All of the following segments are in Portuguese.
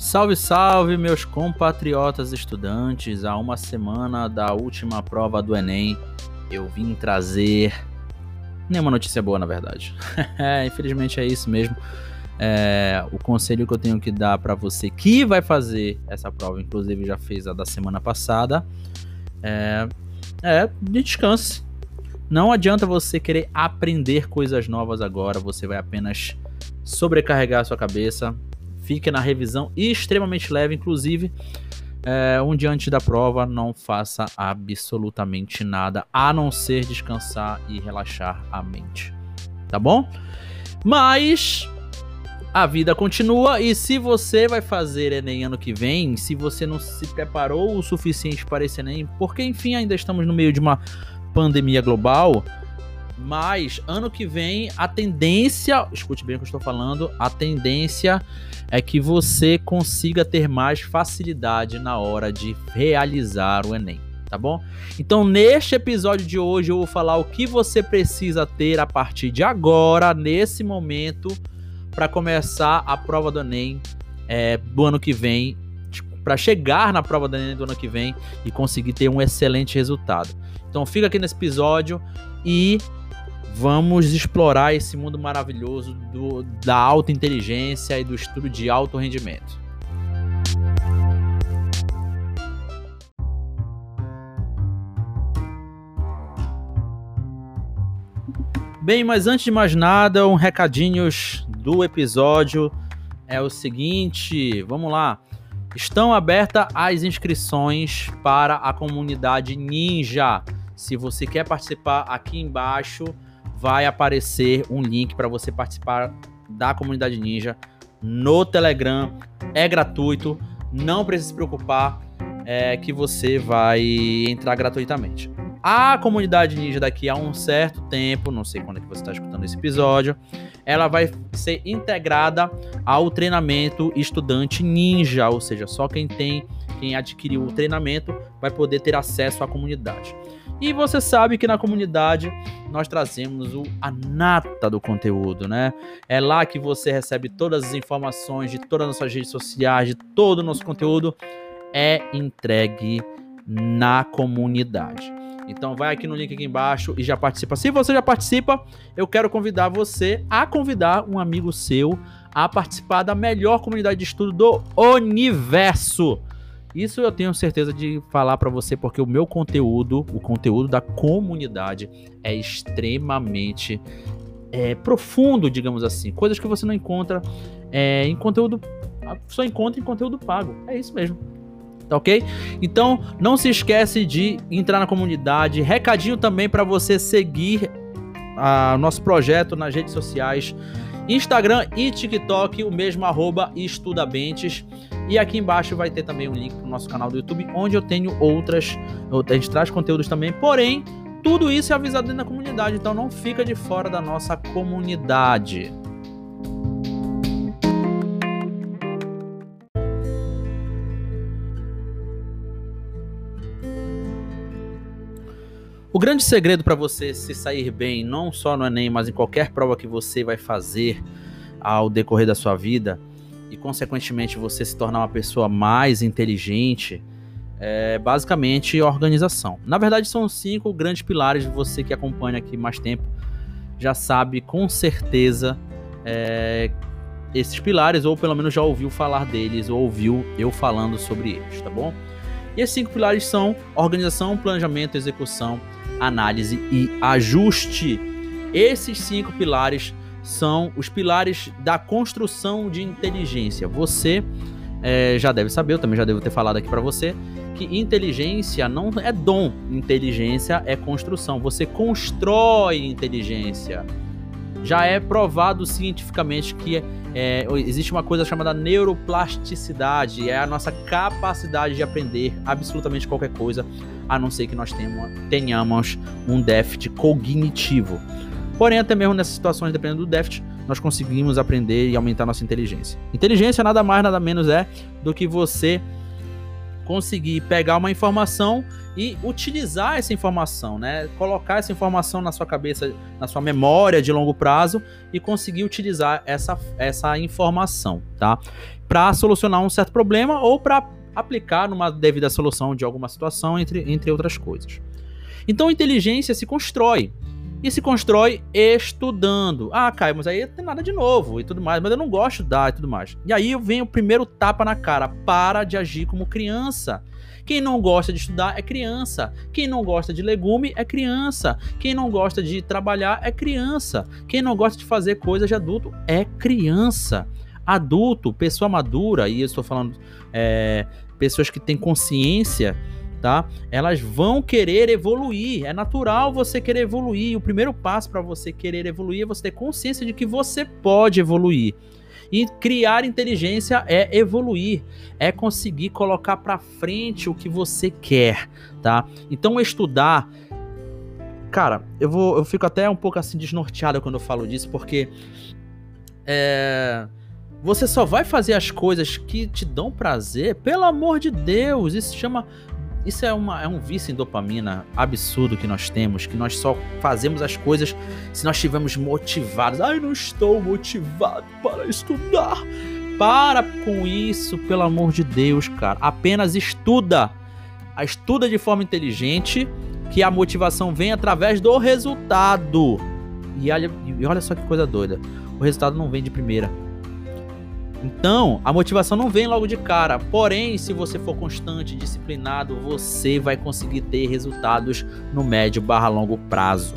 Salve, salve, meus compatriotas estudantes! A uma semana da última prova do Enem, eu vim trazer nenhuma notícia boa, na verdade. Infelizmente é isso mesmo. É, o conselho que eu tenho que dar para você que vai fazer essa prova, inclusive já fez a da semana passada, é, é descanse. Não adianta você querer aprender coisas novas agora, você vai apenas sobrecarregar a sua cabeça, fique na revisão extremamente leve, inclusive é, um dia antes da prova, não faça absolutamente nada, a não ser descansar e relaxar a mente. Tá bom? Mas a vida continua e se você vai fazer Enem ano que vem, se você não se preparou o suficiente para esse Enem, porque enfim ainda estamos no meio de uma pandemia global, mas ano que vem a tendência, escute bem o que eu estou falando, a tendência é que você consiga ter mais facilidade na hora de realizar o Enem, tá bom? Então, neste episódio de hoje eu vou falar o que você precisa ter a partir de agora, nesse momento, para começar a prova do Enem é, do ano que vem, para chegar na prova do Enem do ano que vem e conseguir ter um excelente resultado. Então, fica aqui nesse episódio e vamos explorar esse mundo maravilhoso do, da alta inteligência e do estudo de alto rendimento. Bem, mas antes de mais nada, um recadinhos do episódio é o seguinte, vamos lá. Estão abertas as inscrições para a comunidade Ninja. Se você quer participar aqui embaixo, vai aparecer um link para você participar da comunidade Ninja no Telegram. É gratuito, não precisa se preocupar é, que você vai entrar gratuitamente. A comunidade Ninja daqui a um certo tempo, não sei quando é que você está escutando esse episódio, ela vai ser integrada ao treinamento estudante Ninja, ou seja, só quem tem, quem adquiriu o treinamento vai poder ter acesso à comunidade. E você sabe que na comunidade nós trazemos o, a nata do conteúdo, né? É lá que você recebe todas as informações de todas as nossas redes sociais, de todo o nosso conteúdo é entregue na comunidade. Então vai aqui no link aqui embaixo e já participa. Se você já participa, eu quero convidar você a convidar um amigo seu a participar da melhor comunidade de estudo do universo. Isso eu tenho certeza de falar para você porque o meu conteúdo, o conteúdo da comunidade é extremamente é, profundo, digamos assim. Coisas que você não encontra é, em conteúdo, só encontra em conteúdo pago. É isso mesmo. Tá ok? Então não se esquece de entrar na comunidade. Recadinho também para você seguir o nosso projeto nas redes sociais. Instagram e TikTok, o mesmo arroba Estudabentes. E aqui embaixo vai ter também um link para o nosso canal do YouTube, onde eu tenho outras. A gente traz conteúdos também, porém, tudo isso é avisado dentro da comunidade, então não fica de fora da nossa comunidade. O grande segredo para você se sair bem, não só no Enem, mas em qualquer prova que você vai fazer ao decorrer da sua vida, e consequentemente você se tornar uma pessoa mais inteligente, é basicamente organização. Na verdade, são cinco grandes pilares. Você que acompanha aqui mais tempo já sabe com certeza é, esses pilares, ou pelo menos já ouviu falar deles, ou ouviu eu falando sobre eles, tá bom? E esses cinco pilares são organização, planejamento, execução, análise e ajuste. Esses cinco pilares são os pilares da construção de inteligência. Você é, já deve saber, eu também já devo ter falado aqui para você, que inteligência não é dom, inteligência é construção. Você constrói inteligência. Já é provado cientificamente que é, existe uma coisa chamada neuroplasticidade, é a nossa capacidade de aprender absolutamente qualquer coisa, a não ser que nós tenhamos um déficit cognitivo. Porém, até mesmo nessas situações, dependendo do déficit, nós conseguimos aprender e aumentar nossa inteligência. Inteligência nada mais, nada menos é do que você conseguir pegar uma informação e utilizar essa informação, né? Colocar essa informação na sua cabeça, na sua memória de longo prazo e conseguir utilizar essa, essa informação, tá? Para solucionar um certo problema ou para aplicar numa devida solução de alguma situação, entre, entre outras coisas. Então, inteligência se constrói. E se constrói estudando. Ah, Caio, mas aí não tem nada de novo e tudo mais, mas eu não gosto de estudar e tudo mais. E aí vem o primeiro tapa na cara. Para de agir como criança. Quem não gosta de estudar é criança. Quem não gosta de legume é criança. Quem não gosta de trabalhar é criança. Quem não gosta de fazer coisas de adulto é criança. Adulto, pessoa madura, e eu estou falando é, pessoas que têm consciência tá? Elas vão querer evoluir. É natural você querer evoluir. O primeiro passo para você querer evoluir é você ter consciência de que você pode evoluir. E criar inteligência é evoluir, é conseguir colocar para frente o que você quer, tá? Então estudar, cara, eu vou, eu fico até um pouco assim desnorteado quando eu falo disso, porque é, você só vai fazer as coisas que te dão prazer, pelo amor de Deus, isso chama isso é, uma, é um vício em dopamina absurdo que nós temos, que nós só fazemos as coisas se nós estivermos motivados. Ai, não estou motivado para estudar. Para com isso, pelo amor de Deus, cara. Apenas estuda. Estuda de forma inteligente, que a motivação vem através do resultado. E olha, e olha só que coisa doida. O resultado não vem de primeira então, a motivação não vem logo de cara. Porém, se você for constante, disciplinado, você vai conseguir ter resultados no médio barra longo prazo.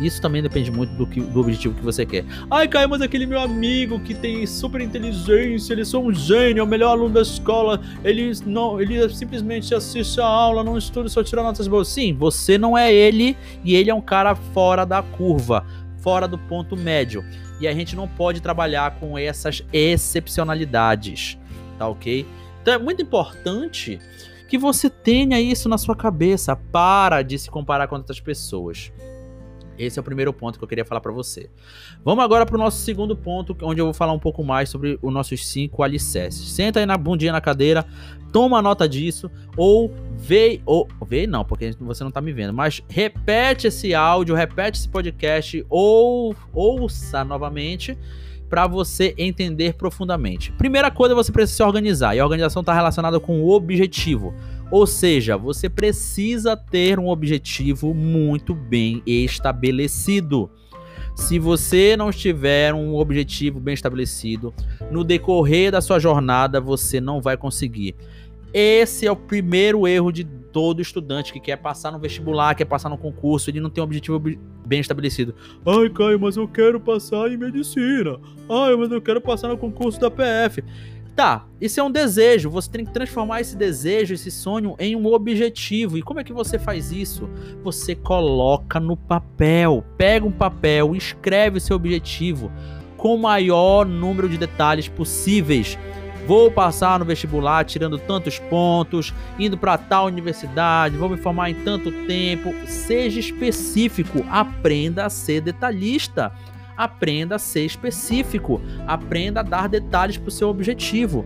Isso também depende muito do, que, do objetivo que você quer. Ai, Caio, mas aquele meu amigo que tem super inteligência, ele é um gênio, é o melhor aluno da escola, ele não, ele simplesmente assiste a aula, não estuda, só tira notas boas. Sim, você não é ele e ele é um cara fora da curva, fora do ponto médio e a gente não pode trabalhar com essas excepcionalidades, tá ok? Então é muito importante que você tenha isso na sua cabeça. Para de se comparar com outras pessoas. Esse é o primeiro ponto que eu queria falar para você. Vamos agora para o nosso segundo ponto, onde eu vou falar um pouco mais sobre os nossos cinco alicerces. Senta aí na bundinha na cadeira, toma nota disso, ou vê, ou vê não, porque você não está me vendo, mas repete esse áudio, repete esse podcast, ou ouça novamente para você entender profundamente. Primeira coisa, você precisa se organizar, e a organização está relacionada com o objetivo. Ou seja, você precisa ter um objetivo muito bem estabelecido. Se você não tiver um objetivo bem estabelecido, no decorrer da sua jornada você não vai conseguir. Esse é o primeiro erro de todo estudante que quer passar no vestibular, quer passar no concurso, ele não tem um objetivo bem estabelecido. Ai, Caio, mas eu quero passar em medicina. Ai, mas eu quero passar no concurso da PF. Tá, isso é um desejo. Você tem que transformar esse desejo, esse sonho em um objetivo. E como é que você faz isso? Você coloca no papel. Pega um papel, escreve o seu objetivo com o maior número de detalhes possíveis. Vou passar no vestibular tirando tantos pontos, indo para tal universidade, vou me formar em tanto tempo. Seja específico, aprenda a ser detalhista aprenda a ser específico, aprenda a dar detalhes para o seu objetivo.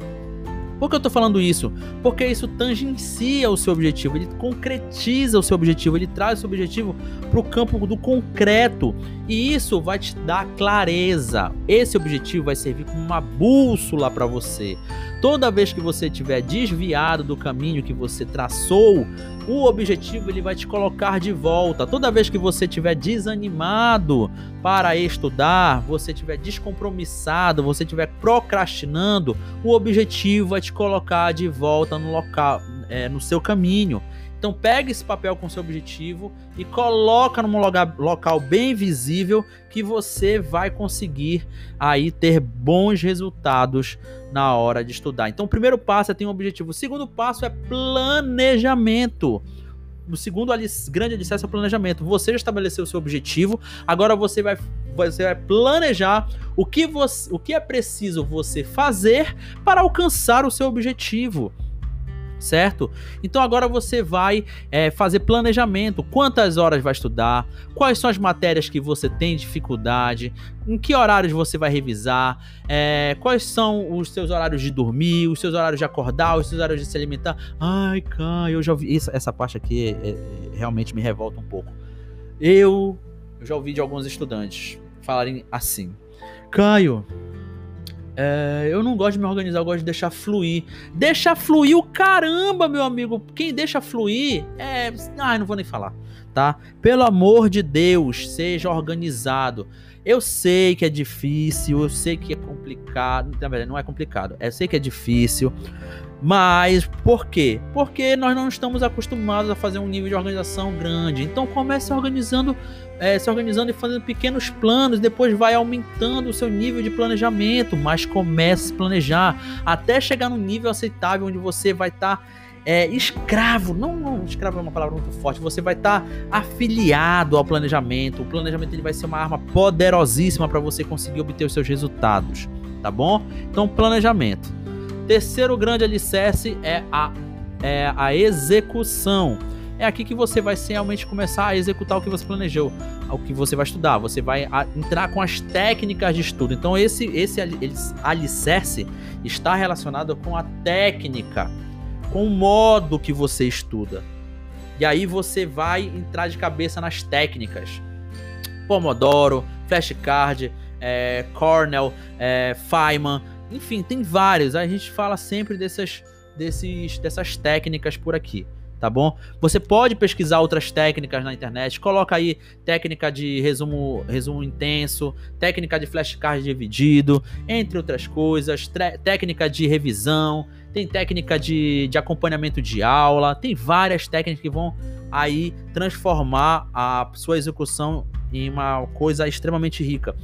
Por que eu estou falando isso? Porque isso tangencia o seu objetivo, ele concretiza o seu objetivo, ele traz o seu objetivo para o campo do concreto e isso vai te dar clareza. Esse objetivo vai servir como uma bússola para você. Toda vez que você estiver desviado do caminho que você traçou, o objetivo ele vai te colocar de volta. Toda vez que você estiver desanimado para estudar, você estiver descompromissado, você estiver procrastinando, o objetivo vai te colocar de volta no local, é, no seu caminho. Então pega esse papel com seu objetivo e coloca num local bem visível que você vai conseguir aí ter bons resultados na hora de estudar. Então o primeiro passo é ter um objetivo. O segundo passo é planejamento. O segundo grande alicerce é o planejamento. Você já estabeleceu o seu objetivo, agora você vai, você vai planejar o que, você, o que é preciso você fazer para alcançar o seu objetivo. Certo? Então agora você vai é, fazer planejamento. Quantas horas vai estudar? Quais são as matérias que você tem dificuldade? Em que horários você vai revisar? É, quais são os seus horários de dormir? Os seus horários de acordar? Os seus horários de se alimentar? Ai, Caio, eu já ouvi. Essa, essa parte aqui é, é, realmente me revolta um pouco. Eu, eu já ouvi de alguns estudantes falarem assim: Caio, é, eu não gosto de me organizar, eu gosto de deixar fluir. Deixa fluir o caramba, meu amigo. Quem deixa fluir é. Ah, não vou nem falar, tá? Pelo amor de Deus, seja organizado. Eu sei que é difícil, eu sei que é complicado. Na verdade, não é complicado. Eu sei que é difícil. Mas por quê? Porque nós não estamos acostumados a fazer um nível de organização grande. Então comece organizando, é, se organizando e fazendo pequenos planos, depois vai aumentando o seu nível de planejamento, mas comece a planejar até chegar num nível aceitável onde você vai estar tá, é, escravo. Não, não, escravo é uma palavra muito forte. Você vai estar tá afiliado ao planejamento. O planejamento ele vai ser uma arma poderosíssima para você conseguir obter os seus resultados, tá bom? Então planejamento. Terceiro grande alicerce é a, é a execução. É aqui que você vai realmente começar a executar o que você planejou, o que você vai estudar. Você vai entrar com as técnicas de estudo. Então, esse, esse alicerce está relacionado com a técnica, com o modo que você estuda. E aí você vai entrar de cabeça nas técnicas. Pomodoro, flashcard, é, Cornell, é, Feynman enfim, tem vários. A gente fala sempre dessas, desses, dessas técnicas por aqui, tá bom? Você pode pesquisar outras técnicas na internet. Coloca aí técnica de resumo, resumo intenso, técnica de flashcard dividido, entre outras coisas, técnica de revisão, tem técnica de, de acompanhamento de aula, tem várias técnicas que vão aí transformar a sua execução em uma coisa extremamente rica.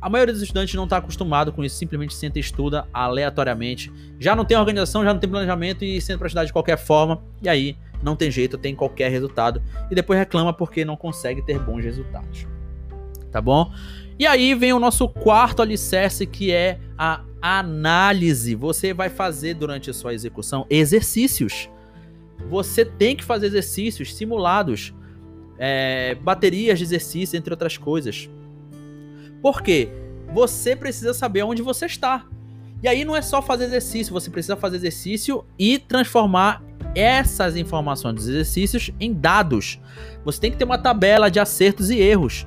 A maioria dos estudantes não está acostumado com isso, simplesmente senta e estuda aleatoriamente. Já não tem organização, já não tem planejamento e senta para estudar de qualquer forma. E aí não tem jeito, tem qualquer resultado. E depois reclama porque não consegue ter bons resultados. Tá bom? E aí vem o nosso quarto alicerce que é a análise. Você vai fazer durante a sua execução exercícios. Você tem que fazer exercícios simulados, é, baterias de exercícios, entre outras coisas. Por quê? Você precisa saber onde você está. E aí não é só fazer exercício, você precisa fazer exercício e transformar essas informações dos exercícios em dados. Você tem que ter uma tabela de acertos e erros.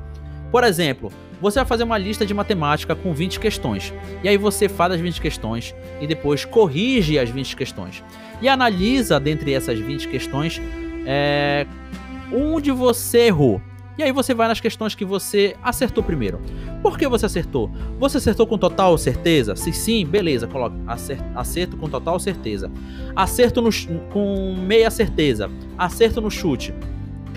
Por exemplo, você vai fazer uma lista de matemática com 20 questões. E aí você faz as 20 questões e depois corrige as 20 questões. E analisa dentre essas 20 questões é, onde você errou. E aí você vai nas questões que você acertou primeiro. Por que você acertou? Você acertou com total certeza? Se sim, beleza, coloca acerto com total certeza. Acerto no, com meia certeza. Acerto no chute.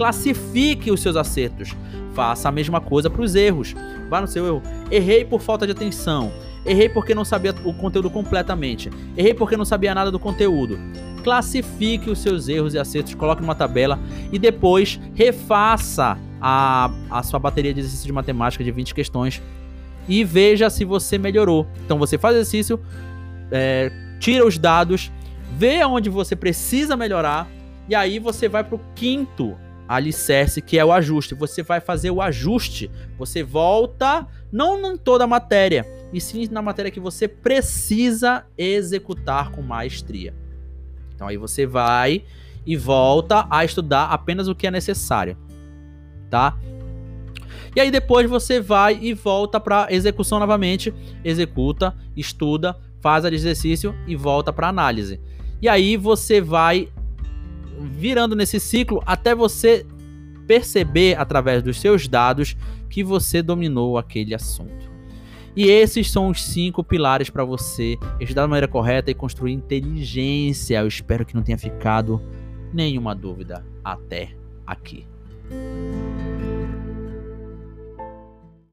Classifique os seus acertos. Faça a mesma coisa para os erros. Vá no seu erro. Errei por falta de atenção. Errei porque não sabia o conteúdo completamente. Errei porque não sabia nada do conteúdo. Classifique os seus erros e acertos, coloque numa tabela e depois refaça a, a sua bateria de exercício de matemática de 20 questões e veja se você melhorou. Então você faz exercício, é, tira os dados, vê aonde você precisa melhorar e aí você vai para o quinto alicerce, que é o ajuste. Você vai fazer o ajuste. Você volta, não em toda a matéria, e sim na matéria que você precisa executar com maestria. Então aí você vai e volta a estudar apenas o que é necessário tá? E aí depois você vai e volta para execução novamente, executa, estuda, faz o exercício e volta para análise. E aí você vai virando nesse ciclo até você perceber através dos seus dados que você dominou aquele assunto. E esses são os cinco pilares para você estudar da maneira correta e construir inteligência. Eu espero que não tenha ficado nenhuma dúvida até aqui.